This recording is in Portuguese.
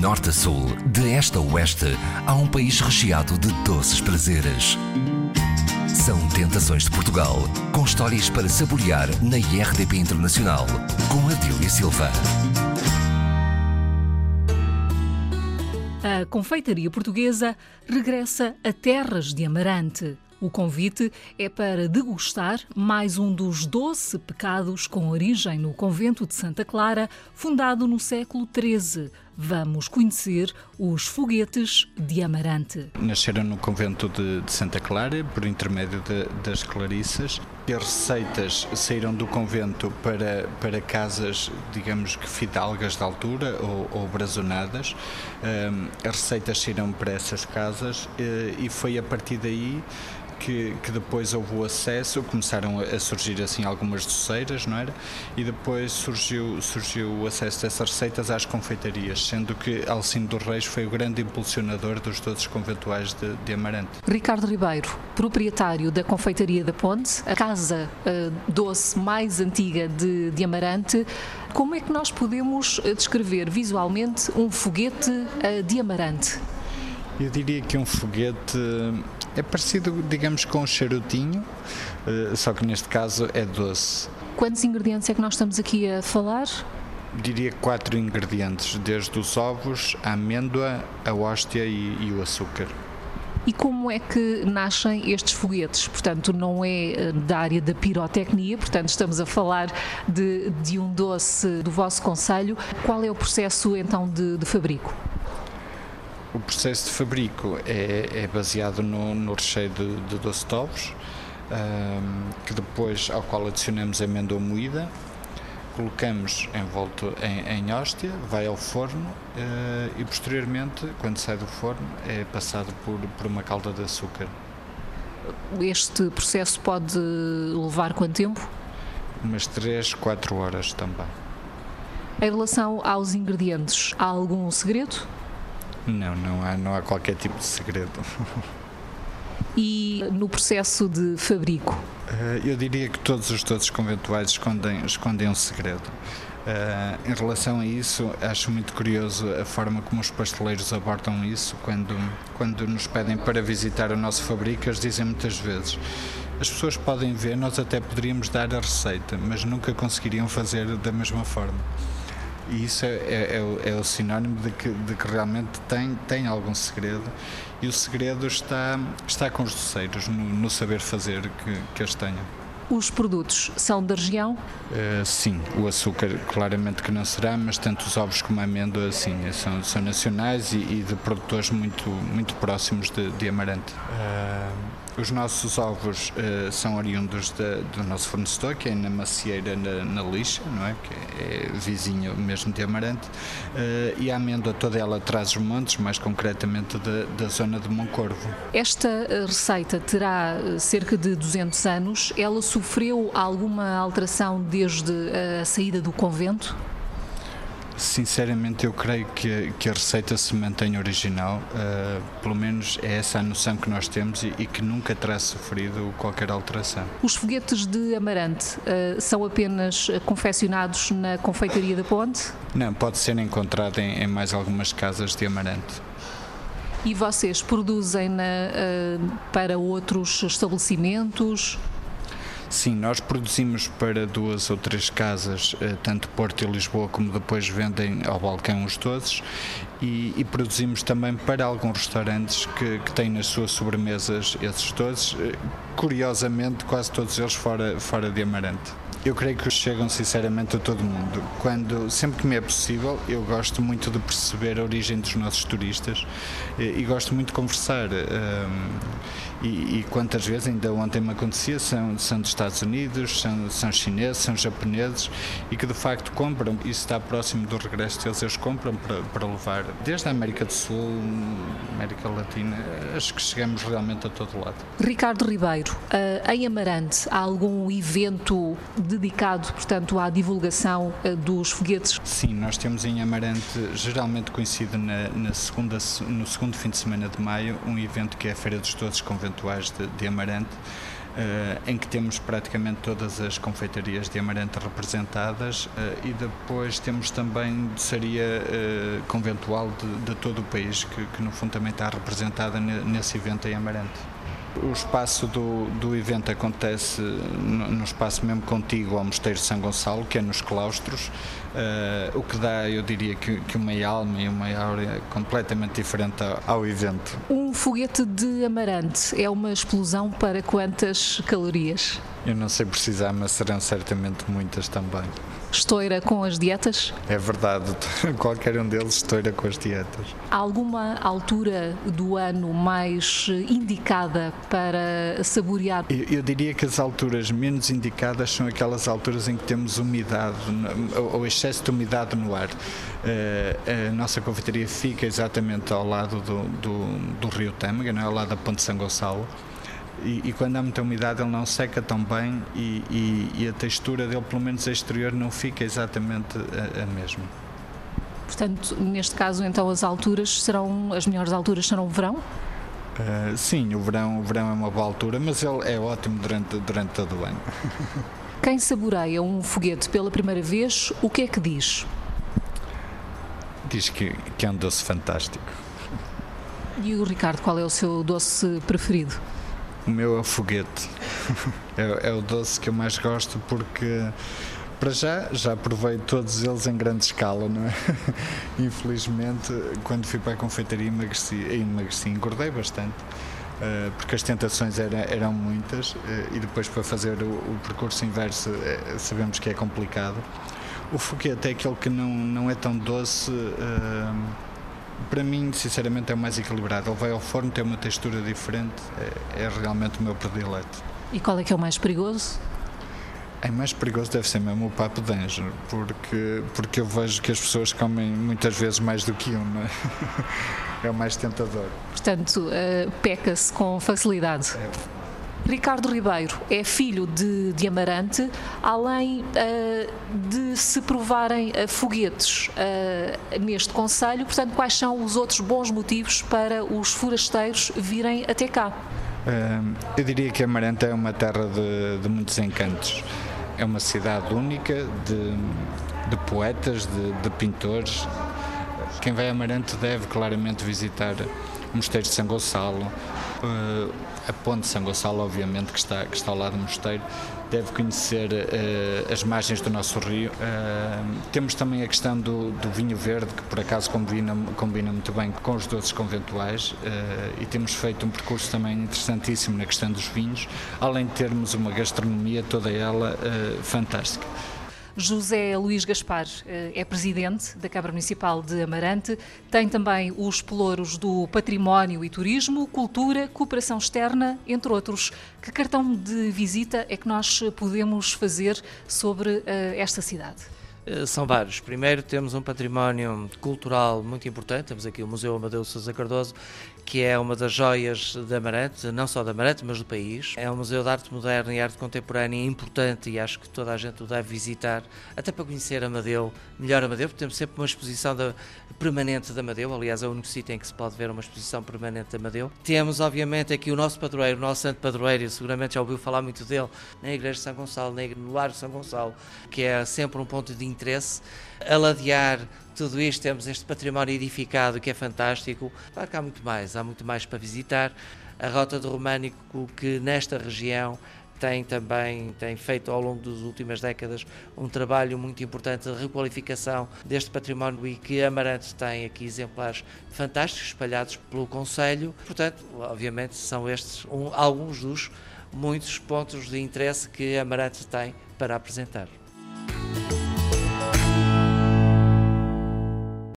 norte a sul, de este a oeste, há um país recheado de doces prazeres. São Tentações de Portugal, com histórias para saborear na IRDP Internacional, com Adília Silva. A confeitaria portuguesa regressa a terras de Amarante. O convite é para degustar mais um dos doze pecados com origem no convento de Santa Clara, fundado no século XIII. Vamos conhecer os foguetes de Amarante. Nasceram no convento de, de Santa Clara, por intermédio de, das Clarissas. As receitas saíram do convento para, para casas, digamos que fidalgas de altura ou, ou brazonadas. Um, as receitas saíram para essas casas e, e foi a partir daí que, que, depois houve o acesso, começaram a surgir assim algumas doceiras, não era? E depois surgiu, surgiu o acesso dessas receitas às confeitarias, sendo que Alcino dos Reis foi o grande impulsionador dos doces conventuais de, de Amarante. Ricardo Ribeiro, proprietário da Confeitaria da Ponte, a casa uh, doce mais antiga de, de Amarante, como é que nós podemos eh, descrever visualmente um foguete uh, de Amarante? Eu diria que um foguete é parecido, digamos, com um charutinho, eh, só que neste caso é doce. Quantos ingredientes é que nós estamos aqui a falar? Diria quatro ingredientes, desde os ovos, a amêndoa, a hóstia e, e o açúcar. E como é que nascem estes foguetes? Portanto, não é eh, da área da pirotecnia, portanto, estamos a falar de, de um doce do vosso conselho. Qual é o processo então de, de fabrico? O processo de fabrico é, é baseado no, no, recheio de, de doce de ovos, um, que depois ao qual adicionamos amêndoa moída, colocamos envolto em, em hóstia, vai ao forno uh, e posteriormente, quando sai do forno, é passado por, por uma calda de açúcar. Este processo pode levar quanto tempo? Umas 3, 4 horas também. Em relação aos ingredientes, há algum segredo? Não, não há, não há qualquer tipo de segredo. E no processo de fabrico? Uh, eu diria que todos os doces conventuais escondem, escondem um segredo. Uh, em relação a isso, acho muito curioso a forma como os pasteleiros abordam isso quando, quando nos pedem para visitar o nosso fabrico, eles dizem muitas vezes as pessoas podem ver, nós até poderíamos dar a receita, mas nunca conseguiriam fazer da mesma forma. E isso é, é, é, o, é o sinónimo de que, de que realmente tem, tem algum segredo e o segredo está, está com os doceiros, no, no saber fazer que, que eles tenham. Os produtos são da região? Uh, sim, o açúcar claramente que não será, mas tanto os ovos como a amêndoa sim, são, são nacionais e, e de produtores muito, muito próximos de, de Amarante. Uh os nossos ovos uh, são oriundos do nosso fornecedor, que é na macieira na, na, lixa, não é? Que é vizinho mesmo de Amarante. Uh, e a amêndoa toda ela traz os montes, mais concretamente da, da zona de Moncorvo. Esta eh, receita terá cerca de 200 anos. Ela sofreu alguma alteração desde a saída do convento? Sinceramente, eu creio que, que a receita se mantém original, uh, pelo menos é essa a noção que nós temos e, e, que nunca terá sofrido qualquer alteração. Os foguetes de amarante uh, são apenas confeccionados na confeitaria da Ponte? Não, pode ser encontrado em, em mais algumas casas de amarante. E vocês produzem na, uh, para outros estabelecimentos? Sim, nós produzimos para duas ou três casas, eh, tanto Porto e Lisboa, como depois vendem ao balcão os doces, e, e produzimos também para alguns restaurantes que, que têm nas suas sobremesas esses doces, eh, curiosamente quase todos eles fora, fora de Amarante. Eu creio que chegam sinceramente a todo mundo. Quando, sempre que me é possível, eu gosto muito de perceber a origem dos nossos turistas e, e gosto muito de conversar. Um, e, e, quantas vezes, ainda ontem me acontecia, são, são dos Estados Unidos, são, são chineses, são japoneses e que de facto compram, isso está próximo do regresso deles, eles compram para, para levar desde a América do Sul, América Latina, acho que chegamos realmente a todo lado. Ricardo Ribeiro, uh, em Amarante, há algum evento dedicado, portanto, à divulgação uh, dos foguetes? Sim, nós temos em Amarante, geralmente coincide na, na, segunda, no segundo fim de semana de maio, um evento que é a Feira dos Doces Conventuais de, de Amarante, em que temos praticamente todas as confeitarias de Amarante representadas e depois temos também doçaria conventual de, de, todo o país, que, que no fundo também está representada nesse evento em Amarante. O espaço do, do evento acontece no, no, espaço mesmo contigo ao Mosteiro de São Gonçalo, que é nos claustros, uh, o que dá, eu diria, que, que, uma alma e uma áurea completamente diferente ao, ao evento. Um foguete de amarante é uma explosão para quantas calorias? Eu não sei precisar, mas serão certamente muitas também estoura com as dietas? É verdade, qualquer um deles estoura com as dietas. Há alguma altura do ano mais indicada para saborear? Eu, eu, diria que as alturas menos indicadas são aquelas alturas em que temos umidade ou excesso de umidade no ar. Uh, a nossa confeitaria fica exatamente ao lado do, do, do rio Tâmega, não é? ao lado da Ponte São Gonçalo. E, e, quando há muita umidade ele não seca tão bem e, e, e, a textura dele, pelo menos exterior, não fica exatamente a, a mesma. Portanto, neste caso, então as alturas serão, as melhores alturas serão o verão? Uh, sim, o verão, o verão é uma boa altura, mas ele é ótimo durante, durante todo o ano. Quem saboreia um foguete pela primeira vez, o que é que diz? Diz que, que é um doce fantástico. E o Ricardo, qual é o seu doce preferido? O meu é o foguete. é, é, o doce que eu mais gosto porque, para já, já provei todos eles em grande escala, não é? Infelizmente, quando fui para a confeitaria emagreci, emagreci engordei bastante. Uh, porque as tentações era, eram muitas uh, e depois para fazer o, o percurso inverso uh, sabemos que é complicado. O foguete é aquele que não, não é tão doce para mim, sinceramente, é o mais equilibrado. Ele vai ao forno, tem uma textura diferente, é, é realmente o meu predileto. E qual é que é o mais perigoso? É mais perigoso deve ser mesmo o papo de anjo, porque, porque eu vejo que as pessoas comem muitas vezes mais do que um, não é? é o mais tentador. Portanto, uh, peca-se com facilidade. É. Ricardo Ribeiro é filho de, de Amarante, além uh, de se provarem uh, foguetes uh, neste Conselho, portanto, quais são os outros bons motivos para os forasteiros virem até cá? eu diria que Amarante é uma terra de, de muitos encantos. É uma cidade única de, de poetas, de, pintores. Quem vai a Amarante deve claramente visitar o Mosteiro de São Gonçalo, a Ponte de São Gonçalo, obviamente, que está, que está ao lado do mosteiro, deve conhecer uh, as margens do nosso rio. Uh, temos também a questão do, do, vinho verde, que por acaso combina, combina muito bem com os doces conventuais, e temos feito um percurso também interessantíssimo na questão dos vinhos, além de termos uma gastronomia toda ela fantástica. José Luís Gaspar eh, é presidente da Câmara Municipal de Amarante, tem também os pelouros do Património e Turismo, Cultura, Cooperação Externa, entre outros. Que cartão de visita é que nós podemos fazer sobre uh, esta cidade? Eh, são vários. Primeiro, temos um património cultural muito importante. Temos aqui o Museu Amadeu Sousa Cardoso, que é uma das joias de Amarante, não só de Amarante, mas do país. É um museu de arte moderna e arte contemporânea importante e acho que toda a gente o deve visitar, até para conhecer Amadeu, melhor Amadeu, porque temos sempre uma exposição de, permanente de Amadeu. Aliás, é o único sítio em que se pode ver uma exposição permanente de Amadeu. Temos, obviamente, aqui o nosso padroeiro, o nosso santo padroeiro, seguramente já ouviu falar muito dele, na Igreja de São Gonçalo, no Largo de São Gonçalo, que é sempre um ponto de interesse. A ladear tudo isto, temos este património edificado que é fantástico. Claro que há muito mais, há muito mais para visitar. A Rota do Românico, que nesta região tem também tem feito ao longo das últimas décadas um trabalho muito importante de requalificação deste património e que Amarante tem aqui exemplares fantásticos espalhados pelo Conselho. Portanto, obviamente, são estes um, alguns dos muitos pontos de interesse que Amarante tem para apresentar.